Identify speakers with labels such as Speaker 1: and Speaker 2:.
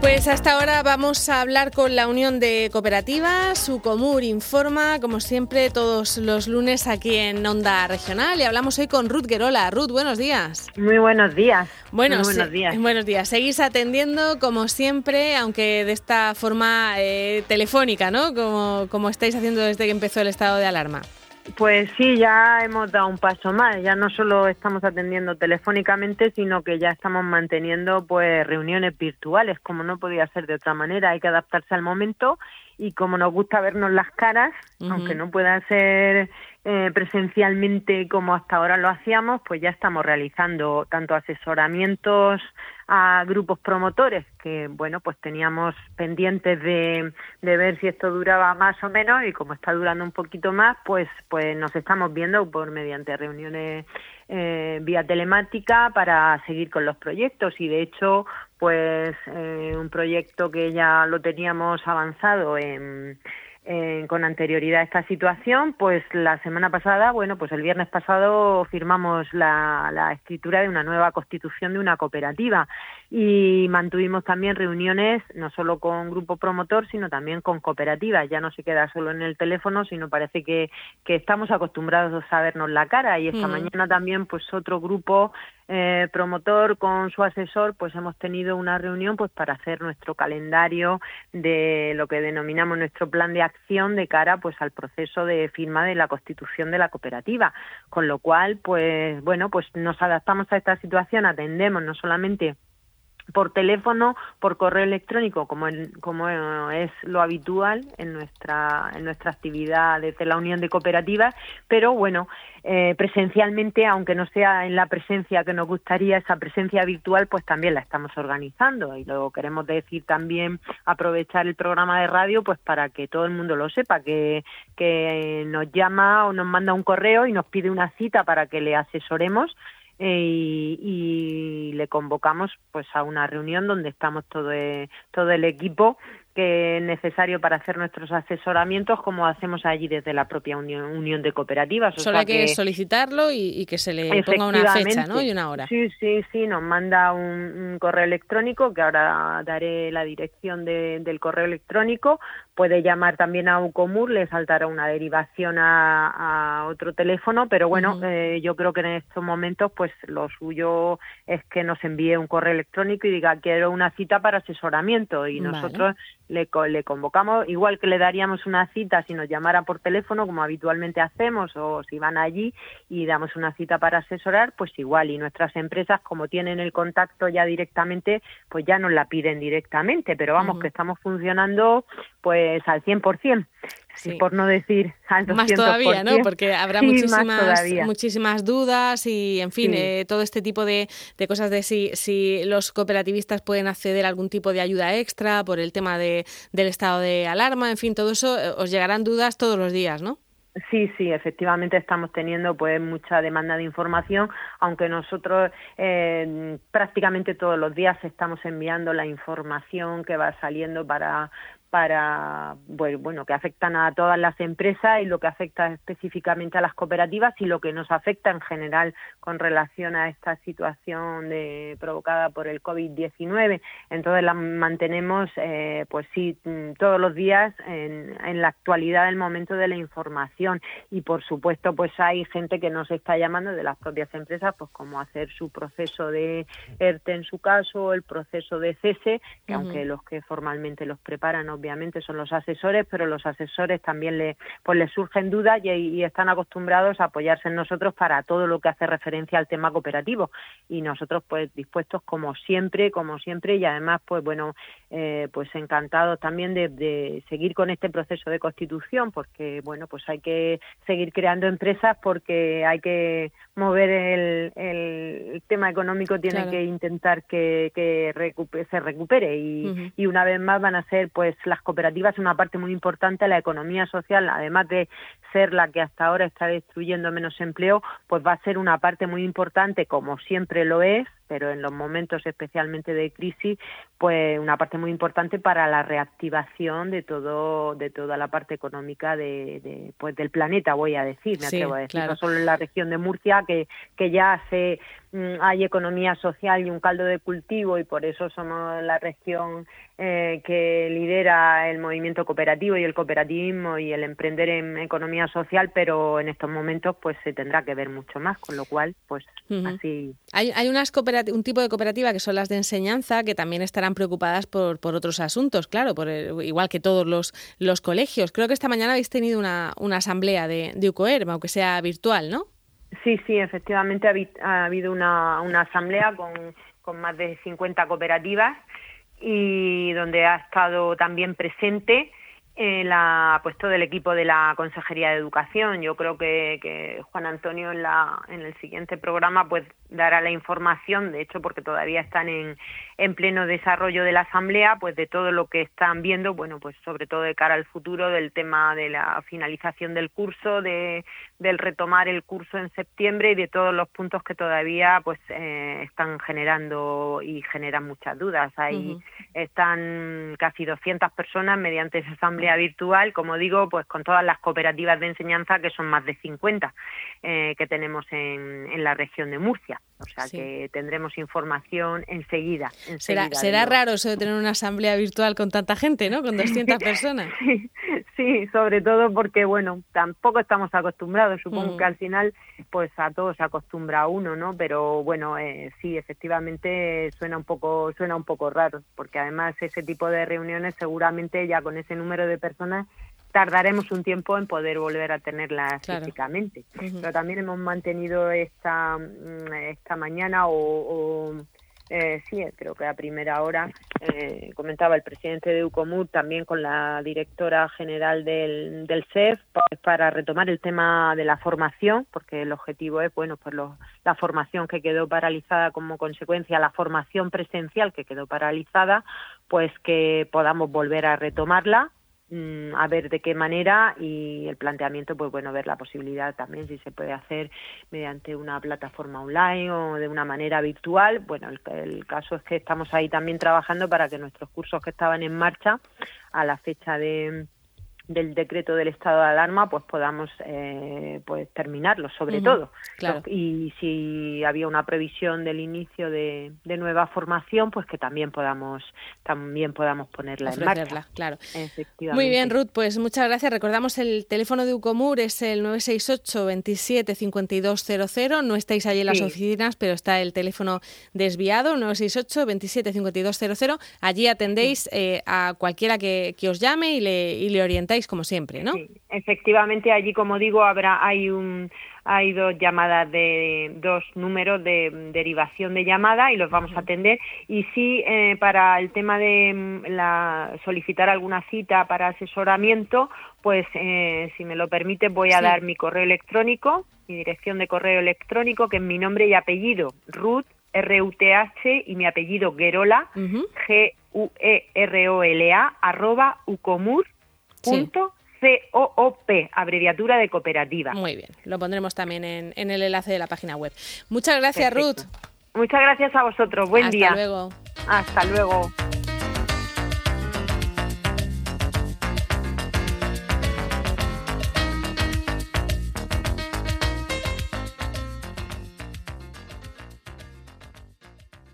Speaker 1: Pues hasta ahora vamos a hablar con la Unión de Cooperativas. Sucomur informa, como siempre, todos los lunes aquí en Onda Regional. Y hablamos hoy con Ruth Guerola. Ruth, buenos días.
Speaker 2: Muy buenos días.
Speaker 1: Bueno, buenos días. buenos días. Seguís atendiendo, como siempre, aunque de esta forma eh, telefónica, ¿no? Como, como estáis haciendo desde que empezó el estado de alarma.
Speaker 2: Pues sí, ya hemos dado un paso más. Ya no solo estamos atendiendo telefónicamente, sino que ya estamos manteniendo pues reuniones virtuales, como no podía ser de otra manera. Hay que adaptarse al momento y como nos gusta vernos las caras, aunque no pueda ser eh, presencialmente como hasta ahora lo hacíamos, pues ya estamos realizando tanto asesoramientos a grupos promotores que, bueno, pues teníamos pendientes de, de ver si esto duraba más o menos y como está durando un poquito más, pues, pues nos estamos viendo por mediante reuniones eh, vía telemática para seguir con los proyectos y de hecho pues eh, un proyecto que ya lo teníamos avanzado en eh, con anterioridad a esta situación, pues la semana pasada, bueno, pues el viernes pasado firmamos la, la, escritura de una nueva constitución de una cooperativa y mantuvimos también reuniones no solo con grupo promotor, sino también con cooperativas. Ya no se queda solo en el teléfono, sino parece que, que estamos acostumbrados a vernos la cara y esta mm. mañana también pues otro grupo eh, promotor con su asesor, pues hemos tenido una reunión pues para hacer nuestro calendario de lo que denominamos nuestro plan de acción de cara pues al proceso de firma de la constitución de la cooperativa, con lo cual pues bueno pues nos adaptamos a esta situación, atendemos no solamente por teléfono, por correo electrónico, como, como es lo habitual en nuestra, en nuestra actividad desde la Unión de Cooperativas, pero bueno, eh, presencialmente, aunque no sea en la presencia que nos gustaría, esa presencia virtual, pues también la estamos organizando y luego queremos decir también aprovechar el programa de radio, pues para que todo el mundo lo sepa, que, que nos llama o nos manda un correo y nos pide una cita para que le asesoremos eh, y, le convocamos pues a una reunión donde estamos todo, eh, todo el equipo que es necesario para hacer nuestros asesoramientos, como hacemos allí desde la propia Unión, de Cooperativas.
Speaker 1: Solo hay que, solicitarlo y, que se le ponga una fecha ¿no? y una hora.
Speaker 2: Sí, sí, sí, nos manda un, correo electrónico, que ahora daré la dirección del correo electrónico. Puede llamar también a Ucomur, le saltará una derivación a, otro teléfono, pero bueno, eh, yo creo que en estos momentos pues lo suyo es que nos envíe un correo electrónico y diga quiero una cita para asesoramiento y nosotros le, le convocamos, igual que le daríamos una cita si nos llamara por teléfono, como habitualmente hacemos, o si van allí y damos una cita para asesorar, pues igual. Y nuestras empresas, como tienen el contacto ya directamente, pues ya nos la piden directamente, pero vamos, que estamos funcionando pues al 100% sí. por no decir al 200%.
Speaker 1: Más todavía, ¿no? Porque habrá muchísimas, muchísimas dudas y, en fin, eh, todo este tipo de, de, cosas de si, si los cooperativistas pueden acceder a algún tipo de ayuda extra por el tema de, del estado de alarma, en fin, todo eso eh, os llegarán dudas todos los días, ¿no?
Speaker 2: Sí, sí, efectivamente estamos teniendo pues mucha demanda de información, aunque nosotros eh, prácticamente todos los días estamos enviando la información que va saliendo para para bueno que afectan a todas las empresas y lo que afecta específicamente a las cooperativas y lo que nos afecta en general con relación a esta situación de, provocada por el COVID-19 entonces la mantenemos eh, pues sí todos los días en, en, la actualidad del momento de la información y por supuesto pues hay gente que nos está llamando de las propias empresas pues cómo hacer su proceso de ERTE en su caso el proceso de cese que aunque los que formalmente los preparan obviamente son los asesores, pero los asesores también le, pues les surgen dudas y, están acostumbrados a apoyarse en nosotros para todo lo que hace referencia al tema cooperativo. Y nosotros, pues, dispuestos como siempre, como siempre, y además, pues, bueno, eh, pues encantados también de, seguir con este proceso de constitución, porque, bueno, pues hay que seguir creando empresas porque hay que mover el, el tema económico, tiene que intentar que, que se recupere y, y una vez más van a ser, pues, las cooperativas una parte muy importante de la economía social, además de ser la que hasta ahora está destruyendo menos empleo, pues va a ser una parte muy importante, como siempre lo es, pero en los momentos especialmente de crisis, pues una parte muy importante para la reactivación de todo, de toda la parte económica de, pues del planeta, voy a decir, me atrevo a decir, no solo en la región de Murcia, que, que ya se hay economía social y un caldo de cultivo y por eso somos la región eh, que lidera el movimiento cooperativo y el cooperativismo y el emprender en economía social, pero en estos momentos pues se tendrá que ver mucho más, con lo cual pues así.
Speaker 1: Hay, hay unas un tipo de cooperativa que son las de enseñanza que también estarán preocupadas por, por otros asuntos, claro, por igual que todos los, los colegios. Creo que esta mañana habéis tenido una, una asamblea de, de UCOER, aunque sea virtual, ¿no?
Speaker 2: Sí, sí, efectivamente ha, habido una, asamblea con, con más de 50 cooperativas y donde ha estado también presente eh, la, pues todo el equipo de la Consejería de Educación. Yo creo que, que Juan Antonio en, la, en el siguiente programa pues dará la información, de hecho porque todavía están en, en pleno desarrollo de la Asamblea, pues de todo lo que están viendo, bueno, pues sobre todo de cara al futuro del tema de la finalización del curso, de, del retomar el curso en septiembre y de todos los puntos que todavía pues eh, están generando y generan muchas dudas. Ahí están casi 200 personas mediante esa asamblea virtual, como digo, pues con todas las cooperativas de enseñanza que son más de 50 eh, que tenemos en, en la región de Murcia. O sea que tendremos información enseguida.
Speaker 1: será será raro eso de tener una asamblea virtual con tanta gente, ¿no? Con 200 personas.
Speaker 2: sí, sobre todo porque, bueno, tampoco estamos acostumbrados. Supongo que mm. al final, pues a todos se acostumbra uno, ¿no? Pero bueno, eh, sí, efectivamente suena un poco suena un poco raro, porque además ese tipo de reuniones seguramente ya con ese número de personas tardaremos un tiempo en poder volver a tenerlas físicamente. Pero también hemos mantenido esta, mm, esta mañana o, eh, sí, creo que a primera hora, eh, comentaba el presidente de UCOMUR también con la directora general del, del CEF pues, para retomar el tema de la formación, porque el objetivo es, bueno, pues la formación que quedó paralizada como consecuencia, la formación presencial que quedó paralizada, pues que podamos volver a retomarla Mm, a ver de qué manera y el planteamiento, pues bueno, ver la posibilidad también si se puede hacer mediante una plataforma online o de una manera virtual. Bueno, el, el caso es que estamos ahí también trabajando para que nuestros cursos que estaban en marcha a la fecha de del decreto del estado de alarma pues podamos eh, pues terminarlo sobre todo. y si había una previsión del inicio de, nueva formación pues que también podamos también podamos ponerla en marcha.
Speaker 1: Claro. Muy bien Ruth pues muchas gracias. Recordamos el teléfono de Ucomur es el 968 27 5200 no estáis allí en las oficinas pero está el teléfono desviado 968 27 5200 allí atendéis eh, a cualquiera que, que, os llame y le, y le orientáis como siempre, ¿no? Sí,
Speaker 2: efectivamente, allí, como digo, habrá hay un hay dos llamadas de dos números de derivación de llamada y los vamos a atender. Y sí eh, para el tema de mm, la solicitar alguna cita para asesoramiento pues eh, si me lo permite voy a dar mi correo electrónico mi dirección de correo electrónico que es mi nombre y apellido Ruth R U T H y mi apellido Gerola G U E R O L A arroba ucomur Punto COOP, abreviatura de cooperativa.
Speaker 1: Muy bien, lo pondremos también en, el enlace de la página web. Muchas gracias, Ruth.
Speaker 2: Muchas gracias a vosotros. Buen día.
Speaker 1: Hasta luego.
Speaker 2: Hasta luego.